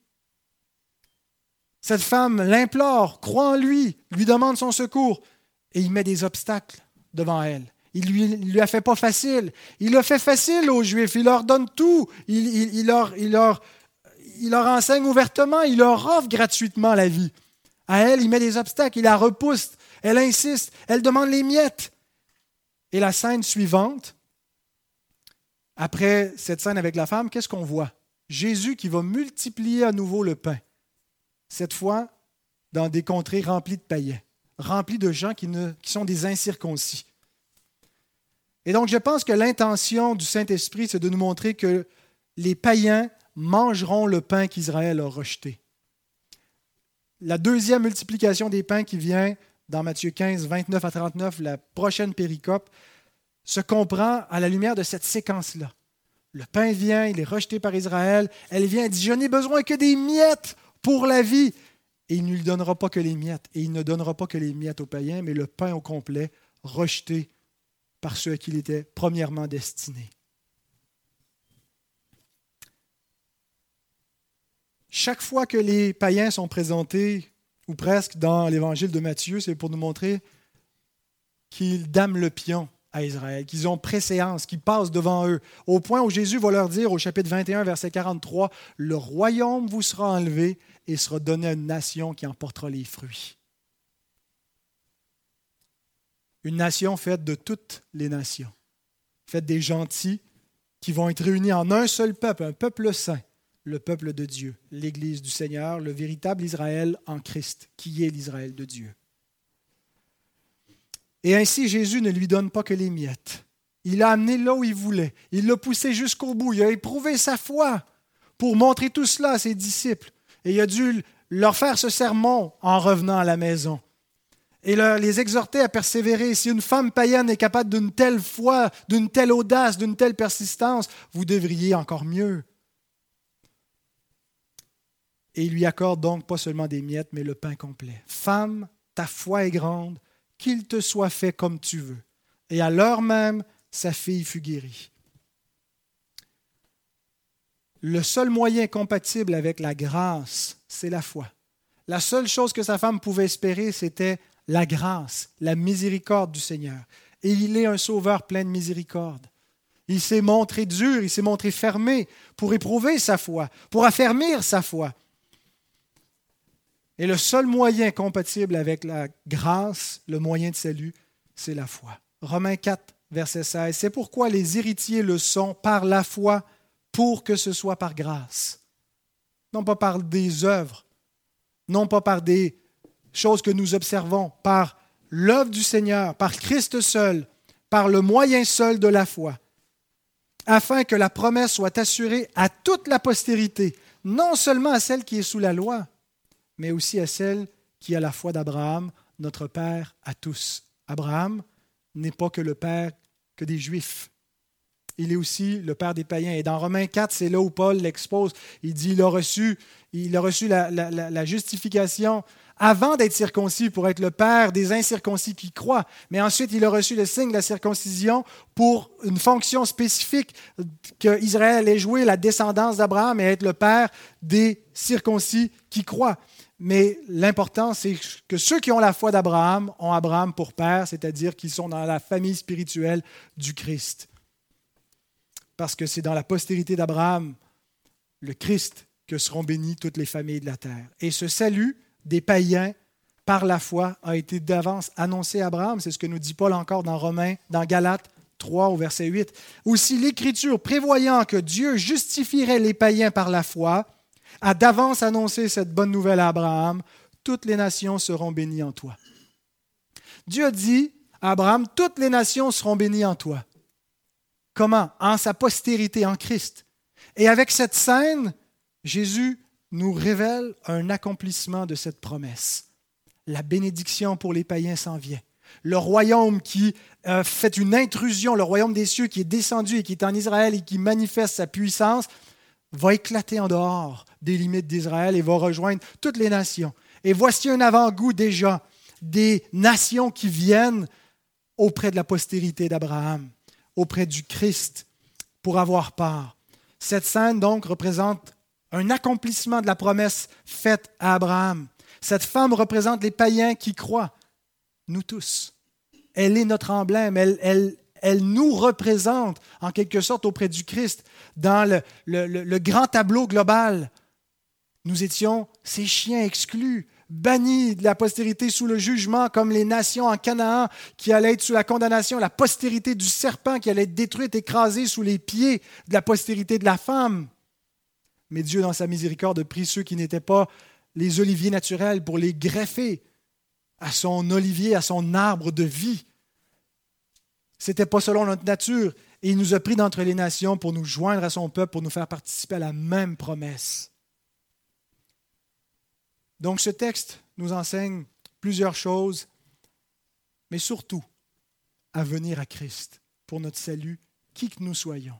Cette femme l'implore, croit en lui, lui demande son secours, et il met des obstacles devant elle. Il lui, lui a fait pas facile. Il l'a fait facile aux Juifs. Il leur donne tout. Il, il, leur, il, leur, il leur enseigne ouvertement. Il leur offre gratuitement la vie. À elle, il met des obstacles. Il la repousse. Elle insiste. Elle demande les miettes. Et la scène suivante, après cette scène avec la femme, qu'est-ce qu'on voit? Jésus qui va multiplier à nouveau le pain. Cette fois, dans des contrées remplies de païens, remplies de gens qui, sont des incirconcis. Et donc, je pense que l'intention du Saint-Esprit, c'est de nous montrer que les païens mangeront le pain qu'Israël a rejeté. La deuxième multiplication des pains qui vient dans Matthieu 15, 29 à 39, la prochaine péricope, se comprend à la lumière de cette séquence-là. Le pain vient, il est rejeté par Israël. Elle vient et dit, je n'ai besoin que des miettes pour la vie. Et il ne lui donnera pas que les miettes. Et il ne donnera pas que les miettes aux païens, mais le pain au complet, rejeté par ceux à qui il était premièrement destiné. Chaque fois que les païens sont présentés, ou presque dans l'évangile de Matthieu, c'est pour nous montrer qu'ils dament le pion à Israël, qu'ils ont préséance, qu'ils passent devant eux, au point où Jésus va leur dire au chapitre 21, verset 43, Le royaume vous sera enlevé et sera donné à une nation qui en portera les fruits. une nation faite de toutes les nations, faite des gentils qui vont être réunis en un seul peuple, un peuple saint, le peuple de Dieu, l'Église du Seigneur, le véritable Israël en Christ, qui est l'Israël de Dieu. Et ainsi, Jésus ne lui donne pas que les miettes. Il l'a amené là où il voulait. Il l'a poussé jusqu'au bout. Il a éprouvé sa foi pour montrer tout cela à ses disciples. Et il a dû leur faire ce sermon en revenant à la maison et les exhorter à persévérer. Si une femme païenne est capable d'une telle foi, d'une telle audace, d'une telle persistance, vous devriez encore mieux. Et il lui accorde donc pas seulement des miettes, mais le pain complet. Femme, ta foi est grande, qu'il te soit fait comme tu veux. Et à l'heure même, sa fille fut guérie. Le seul moyen compatible avec la grâce, c'est la foi. La seule chose que sa femme pouvait espérer, c'était la grâce, la miséricorde du Seigneur. Et il est un sauveur plein de miséricorde. Il s'est montré dur, il s'est montré fermé pour éprouver sa foi, pour affermir sa foi. Et le seul moyen compatible avec la grâce, le moyen de salut, c'est la foi. Romains 4, verset 16. C'est pourquoi les héritiers le sont par la foi, pour que ce soit par grâce. Non pas par des œuvres, non pas par des choses que nous observons, par l'œuvre du Seigneur, par Christ seul, par le moyen seul de la foi, afin que la promesse soit assurée à toute la postérité, non seulement à celle qui est sous la loi, mais aussi à celle qui a la foi d'Abraham, notre Père à tous. Abraham n'est pas que le Père que des Juifs. Il est aussi le Père des païens. Et dans Romains 4, c'est là où Paul l'expose. Il dit il a reçu, il a reçu la, la justification avant d'être circoncis pour être le Père des incirconcis qui croient. Mais ensuite, il a reçu le signe de la circoncision pour une fonction spécifique que Israël ait joué la descendance d'Abraham et être le Père des circoncis qui croient. Mais l'important, c'est que ceux qui ont la foi d'Abraham ont Abraham pour père, c'est-à-dire qu'ils sont dans la famille spirituelle du Christ. Parce que c'est dans la postérité d'Abraham, le Christ, que seront bénies toutes les familles de la terre. Et ce salut des païens par la foi a été d'avance annoncé à Abraham. C'est ce que nous dit Paul encore dans Romains, dans Galates 3 au verset 8. Aussi l'Écriture, prévoyant que Dieu justifierait les païens par la foi, a d'avance annoncé cette bonne nouvelle à Abraham, toutes les nations seront bénies en toi. Dieu dit à Abraham, toutes les nations seront bénies en toi. Comment? En sa postérité, en Christ. Et avec cette scène, Jésus nous révèle un accomplissement de cette promesse. La bénédiction pour les païens s'en vient. Le royaume qui euh, fait une intrusion, le royaume des cieux qui est descendu et qui est en Israël et qui manifeste sa puissance, va éclater en dehors des limites d'Israël et va rejoindre toutes les nations. Et voici un avant-goût déjà des nations qui viennent auprès de la postérité d'Abraham, auprès du Christ, pour avoir part. Cette scène, donc, représente un accomplissement de la promesse faite à Abraham. Cette femme représente les païens qui croient, nous tous. Elle est notre emblème, elle, elle, elle nous représente en quelque sorte auprès du Christ dans le, grand tableau global. Nous étions ces chiens exclus, bannis de la postérité sous le jugement, comme les nations en Canaan qui allaient être sous la condamnation, la postérité du serpent qui allait être détruite, écrasée sous les pieds de la postérité de la femme. Mais Dieu, dans sa miséricorde, a pris ceux qui n'étaient pas les oliviers naturels pour les greffer à son olivier, à son arbre de vie ce n'était pas selon notre nature. Et il nous a pris d'entre les nations pour nous joindre à son peuple, pour nous faire participer à la même promesse. Donc ce texte nous enseigne plusieurs choses, mais surtout à venir à Christ pour notre salut, qui que nous soyons.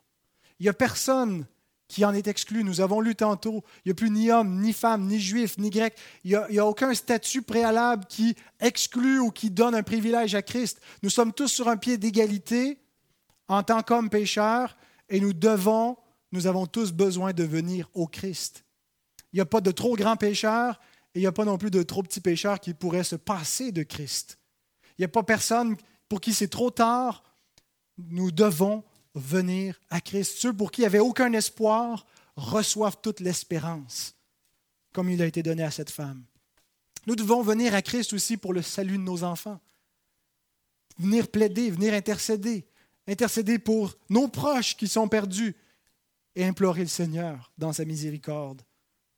Il n'y a personne qui en est exclu. Nous avons lu tantôt, il n'y a plus ni homme, ni femme, ni juif, ni grec. Il n'y a, aucun statut préalable qui exclut ou qui donne un privilège à Christ. Nous sommes tous sur un pied d'égalité en tant qu'hommes pécheurs et nous devons, nous avons tous besoin de venir au Christ. Il n'y a pas de trop grands pécheurs et il n'y a pas non plus de trop petits pécheurs qui pourraient se passer de Christ. Il n'y a pas personne pour qui c'est trop tard. Nous devons venir à Christ. Ceux pour qui il n'y avait aucun espoir reçoivent toute l'espérance, comme il a été donné à cette femme. Nous devons venir à Christ aussi pour le salut de nos enfants. Venir plaider, venir intercéder, intercéder pour nos proches qui sont perdus et implorer le Seigneur dans sa miséricorde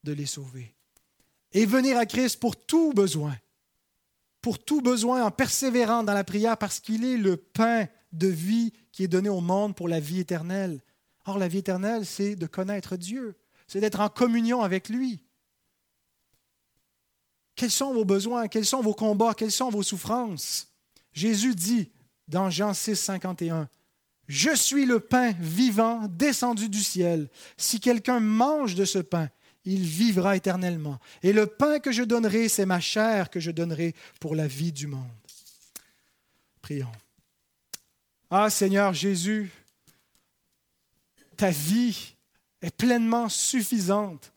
de les sauver. Et venir à Christ pour tout besoin, pour tout besoin en persévérant dans la prière parce qu'il est le pain de vie qui est donné au monde pour la vie éternelle. Or, la vie éternelle, c'est de connaître Dieu, c'est d'être en communion avec lui. Quels sont vos besoins? Quels sont vos combats? Quelles sont vos souffrances? Jésus dit dans Jean 6, 51, Je suis le pain vivant descendu du ciel. Si quelqu'un mange de ce pain, il vivra éternellement. Et le pain que je donnerai, c'est ma chair que je donnerai pour la vie du monde. Prions. Ah Seigneur Jésus, ta vie est pleinement suffisante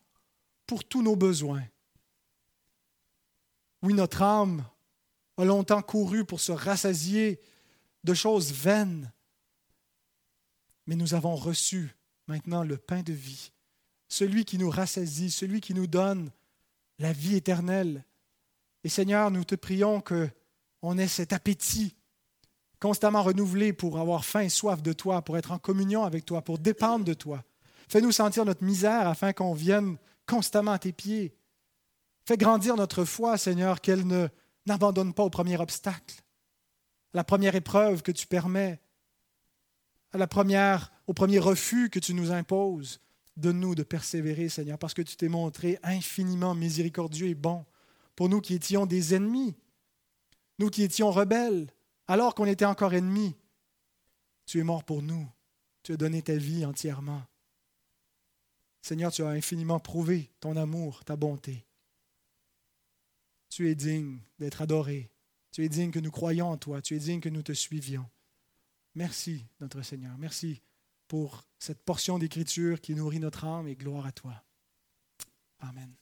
pour tous nos besoins. Oui, notre âme a longtemps couru pour se rassasier de choses vaines. mais nous avons reçu maintenant le pain de vie, celui qui nous rassasie, celui qui nous donne la vie éternelle. Et Seigneur, nous te prions que on ait cet appétit constamment renouvelé pour avoir faim et soif de toi, pour être en communion avec toi, pour dépendre de toi. Fais-nous sentir notre misère afin qu'on vienne constamment à tes pieds. Fais grandir notre foi, Seigneur, qu'elle ne n'abandonne pas au premier obstacle, à la première épreuve que tu permets, au premier refus que tu nous imposes. Donne-nous de persévérer, Seigneur, parce que tu t'es montré infiniment miséricordieux et bon pour nous qui étions des ennemis, nous qui étions rebelles, alors qu'on était encore ennemis. Tu es mort pour nous. Tu as donné ta vie entièrement. Seigneur, tu as infiniment prouvé ton amour, ta bonté. Tu es digne d'être adoré. Tu es digne que nous croyions en toi. Tu es digne que nous te suivions. Merci, notre Seigneur. Merci pour cette portion d'écriture qui nourrit notre âme et gloire à toi. Amen.